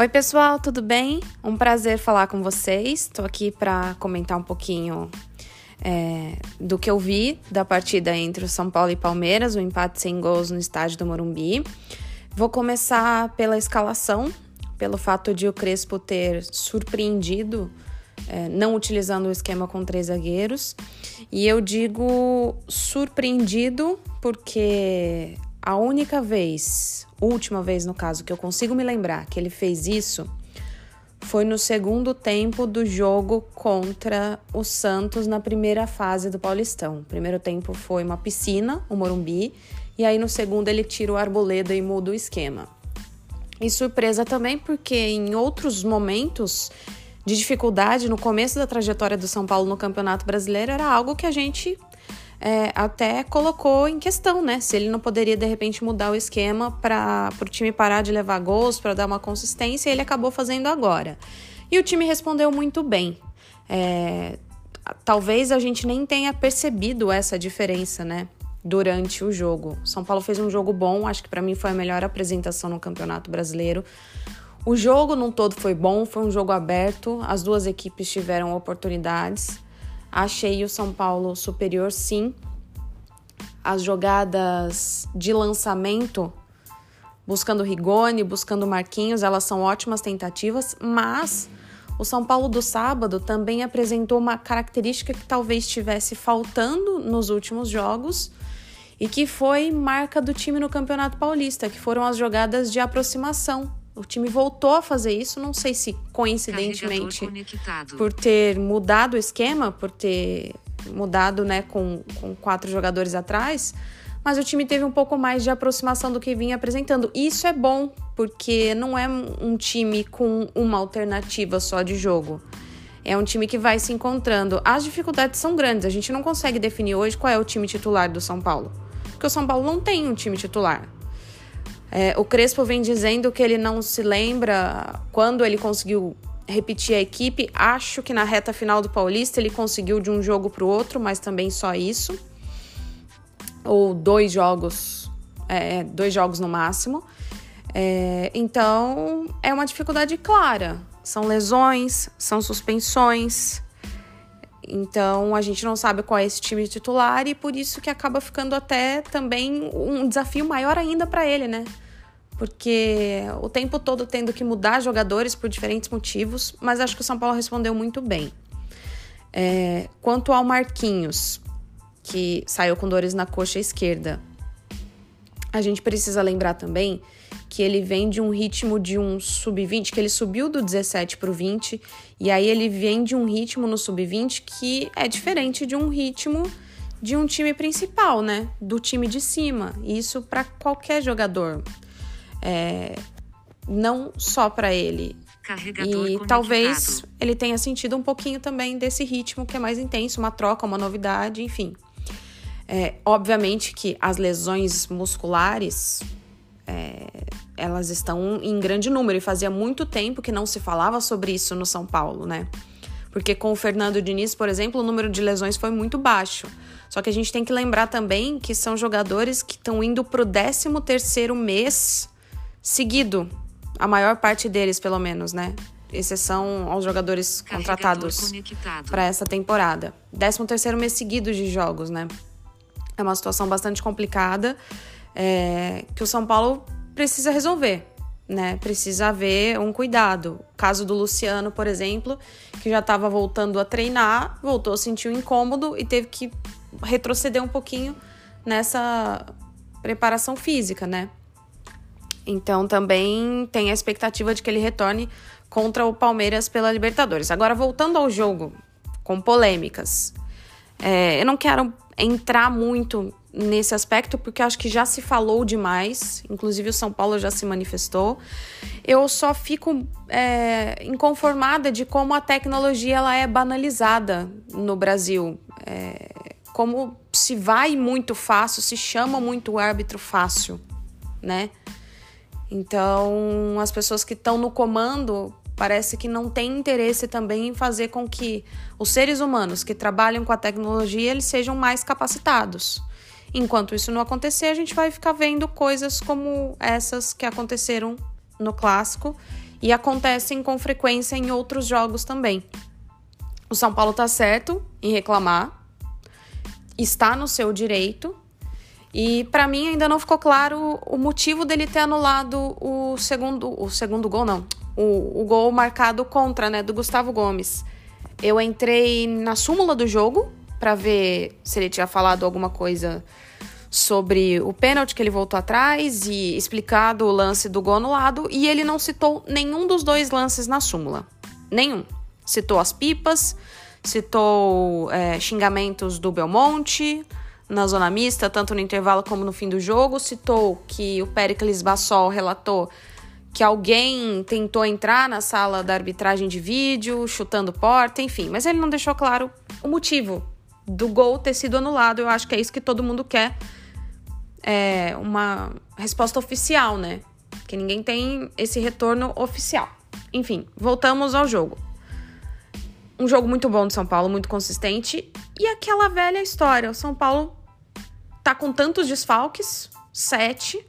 Oi, pessoal, tudo bem? Um prazer falar com vocês. Estou aqui para comentar um pouquinho é, do que eu vi da partida entre o São Paulo e Palmeiras, o empate sem gols no estádio do Morumbi. Vou começar pela escalação, pelo fato de o Crespo ter surpreendido, é, não utilizando o esquema com três zagueiros. E eu digo surpreendido porque a única vez, última vez no caso, que eu consigo me lembrar que ele fez isso foi no segundo tempo do jogo contra o Santos na primeira fase do Paulistão. O primeiro tempo foi uma piscina, o Morumbi, e aí no segundo ele tira o arboleda e muda o esquema. E surpresa também porque em outros momentos de dificuldade no começo da trajetória do São Paulo no Campeonato Brasileiro era algo que a gente é, até colocou em questão, né? Se ele não poderia de repente mudar o esquema para o time parar de levar gols, para dar uma consistência, ele acabou fazendo agora. E o time respondeu muito bem. É, talvez a gente nem tenha percebido essa diferença, né? Durante o jogo. São Paulo fez um jogo bom, acho que para mim foi a melhor apresentação no Campeonato Brasileiro. O jogo num todo foi bom, foi um jogo aberto, as duas equipes tiveram oportunidades. Achei o São Paulo superior, sim. As jogadas de lançamento, buscando Rigoni, buscando Marquinhos, elas são ótimas tentativas, mas o São Paulo do sábado também apresentou uma característica que talvez estivesse faltando nos últimos jogos e que foi marca do time no Campeonato Paulista, que foram as jogadas de aproximação. O time voltou a fazer isso, não sei se coincidentemente por ter mudado o esquema, por ter mudado né, com, com quatro jogadores atrás, mas o time teve um pouco mais de aproximação do que vinha apresentando. Isso é bom, porque não é um time com uma alternativa só de jogo. É um time que vai se encontrando. As dificuldades são grandes, a gente não consegue definir hoje qual é o time titular do São Paulo. Porque o São Paulo não tem um time titular. É, o Crespo vem dizendo que ele não se lembra quando ele conseguiu repetir a equipe. Acho que na reta final do Paulista ele conseguiu de um jogo para o outro, mas também só isso. Ou dois jogos, é, dois jogos no máximo. É, então é uma dificuldade clara. São lesões, são suspensões. Então a gente não sabe qual é esse time titular e por isso que acaba ficando até também um desafio maior ainda para ele, né? Porque o tempo todo tendo que mudar jogadores por diferentes motivos, mas acho que o São Paulo respondeu muito bem. É, quanto ao Marquinhos, que saiu com dores na coxa esquerda, a gente precisa lembrar também que ele vem de um ritmo de um sub-20, que ele subiu do 17 para o 20, e aí ele vem de um ritmo no sub-20 que é diferente de um ritmo de um time principal, né? Do time de cima. Isso para qualquer jogador. É, não só para ele. Carregador e talvez ele tenha sentido um pouquinho também desse ritmo que é mais intenso, uma troca, uma novidade, enfim. É, obviamente que as lesões musculares elas estão em grande número e fazia muito tempo que não se falava sobre isso no São Paulo, né? Porque com o Fernando Diniz, por exemplo, o número de lesões foi muito baixo. Só que a gente tem que lembrar também que são jogadores que estão indo pro 13 terceiro mês seguido. A maior parte deles, pelo menos, né? Exceção aos jogadores contratados para essa temporada. 13 terceiro mês seguido de jogos, né? É uma situação bastante complicada é, que o São Paulo precisa resolver, né? Precisa haver um cuidado. O caso do Luciano, por exemplo, que já estava voltando a treinar, voltou um incômodo e teve que retroceder um pouquinho nessa preparação física, né? Então também tem a expectativa de que ele retorne contra o Palmeiras pela Libertadores. Agora, voltando ao jogo, com polêmicas. É, eu não quero entrar muito nesse aspecto, porque acho que já se falou demais, inclusive o São Paulo já se manifestou. Eu só fico é, inconformada de como a tecnologia ela é banalizada no Brasil. É, como se vai muito fácil, se chama muito o árbitro fácil, né? Então, as pessoas que estão no comando parece que não têm interesse também em fazer com que os seres humanos que trabalham com a tecnologia eles sejam mais capacitados. Enquanto isso não acontecer, a gente vai ficar vendo coisas como essas que aconteceram no clássico e acontecem com frequência em outros jogos também. O São Paulo tá certo em reclamar, está no seu direito. E para mim ainda não ficou claro o motivo dele ter anulado o segundo, o segundo gol não, o, o gol marcado contra, né, do Gustavo Gomes. Eu entrei na súmula do jogo para ver se ele tinha falado alguma coisa sobre o pênalti que ele voltou atrás e explicado o lance do gol anulado e ele não citou nenhum dos dois lances na súmula. Nenhum. Citou as pipas, citou é, xingamentos do Belmonte na zona mista, tanto no intervalo como no fim do jogo, citou que o Pericles Bassol relatou que alguém tentou entrar na sala da arbitragem de vídeo, chutando porta, enfim, mas ele não deixou claro o motivo do gol ter sido anulado. Eu acho que é isso que todo mundo quer. É uma resposta oficial, né? Que ninguém tem esse retorno oficial. Enfim, voltamos ao jogo. Um jogo muito bom do São Paulo, muito consistente. E aquela velha história: o São Paulo tá com tantos desfalques sete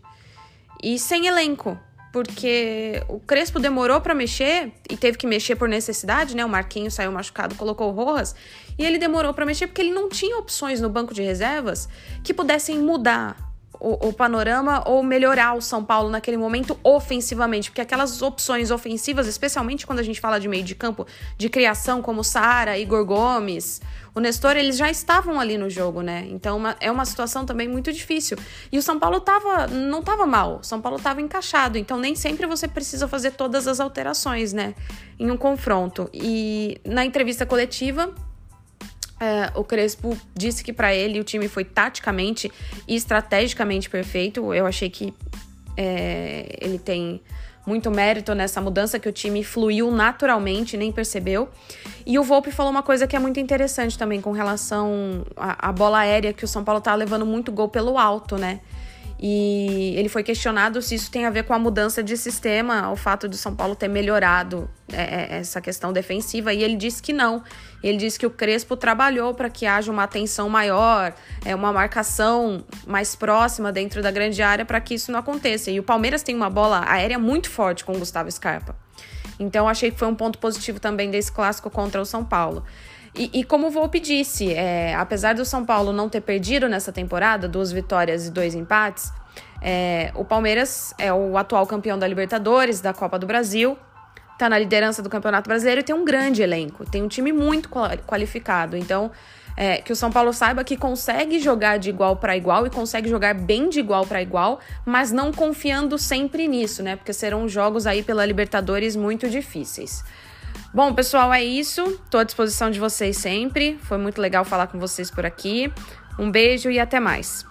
e sem elenco porque o Crespo demorou para mexer e teve que mexer por necessidade, né? O Marquinhos saiu machucado, colocou o Rojas, e ele demorou para mexer porque ele não tinha opções no banco de reservas que pudessem mudar o, o, panorama ou melhorar o São Paulo naquele momento ofensivamente, porque aquelas opções ofensivas, especialmente quando a gente fala de meio de campo, de criação como Sara, Igor Gomes, o Nestor, eles já estavam ali no jogo, né? Então uma, é uma situação também muito difícil. E o São Paulo tava, não tava mal, o São Paulo tava encaixado, então nem sempre você precisa fazer todas as alterações, né? Em um confronto. E na entrevista coletiva, é, o Crespo disse que para ele o time foi taticamente e estrategicamente perfeito. Eu achei que é, ele tem muito mérito nessa mudança, que o time fluiu naturalmente, nem percebeu. E o Volpe falou uma coisa que é muito interessante também com relação à, à bola aérea, que o São Paulo tá levando muito gol pelo alto, né? E ele foi questionado se isso tem a ver com a mudança de sistema, o fato de São Paulo ter melhorado é, é, essa questão defensiva, e ele disse que não. Ele disse que o Crespo trabalhou para que haja uma atenção maior, é, uma marcação mais próxima dentro da grande área para que isso não aconteça. E o Palmeiras tem uma bola aérea muito forte com o Gustavo Scarpa. Então achei que foi um ponto positivo também desse clássico contra o São Paulo. E, e, como o Volpe disse, é, apesar do São Paulo não ter perdido nessa temporada, duas vitórias e dois empates, é, o Palmeiras é o atual campeão da Libertadores, da Copa do Brasil, está na liderança do Campeonato Brasileiro e tem um grande elenco, tem um time muito qualificado. Então, é, que o São Paulo saiba que consegue jogar de igual para igual e consegue jogar bem de igual para igual, mas não confiando sempre nisso, né? Porque serão jogos aí pela Libertadores muito difíceis. Bom, pessoal, é isso. Estou à disposição de vocês sempre. Foi muito legal falar com vocês por aqui. Um beijo e até mais.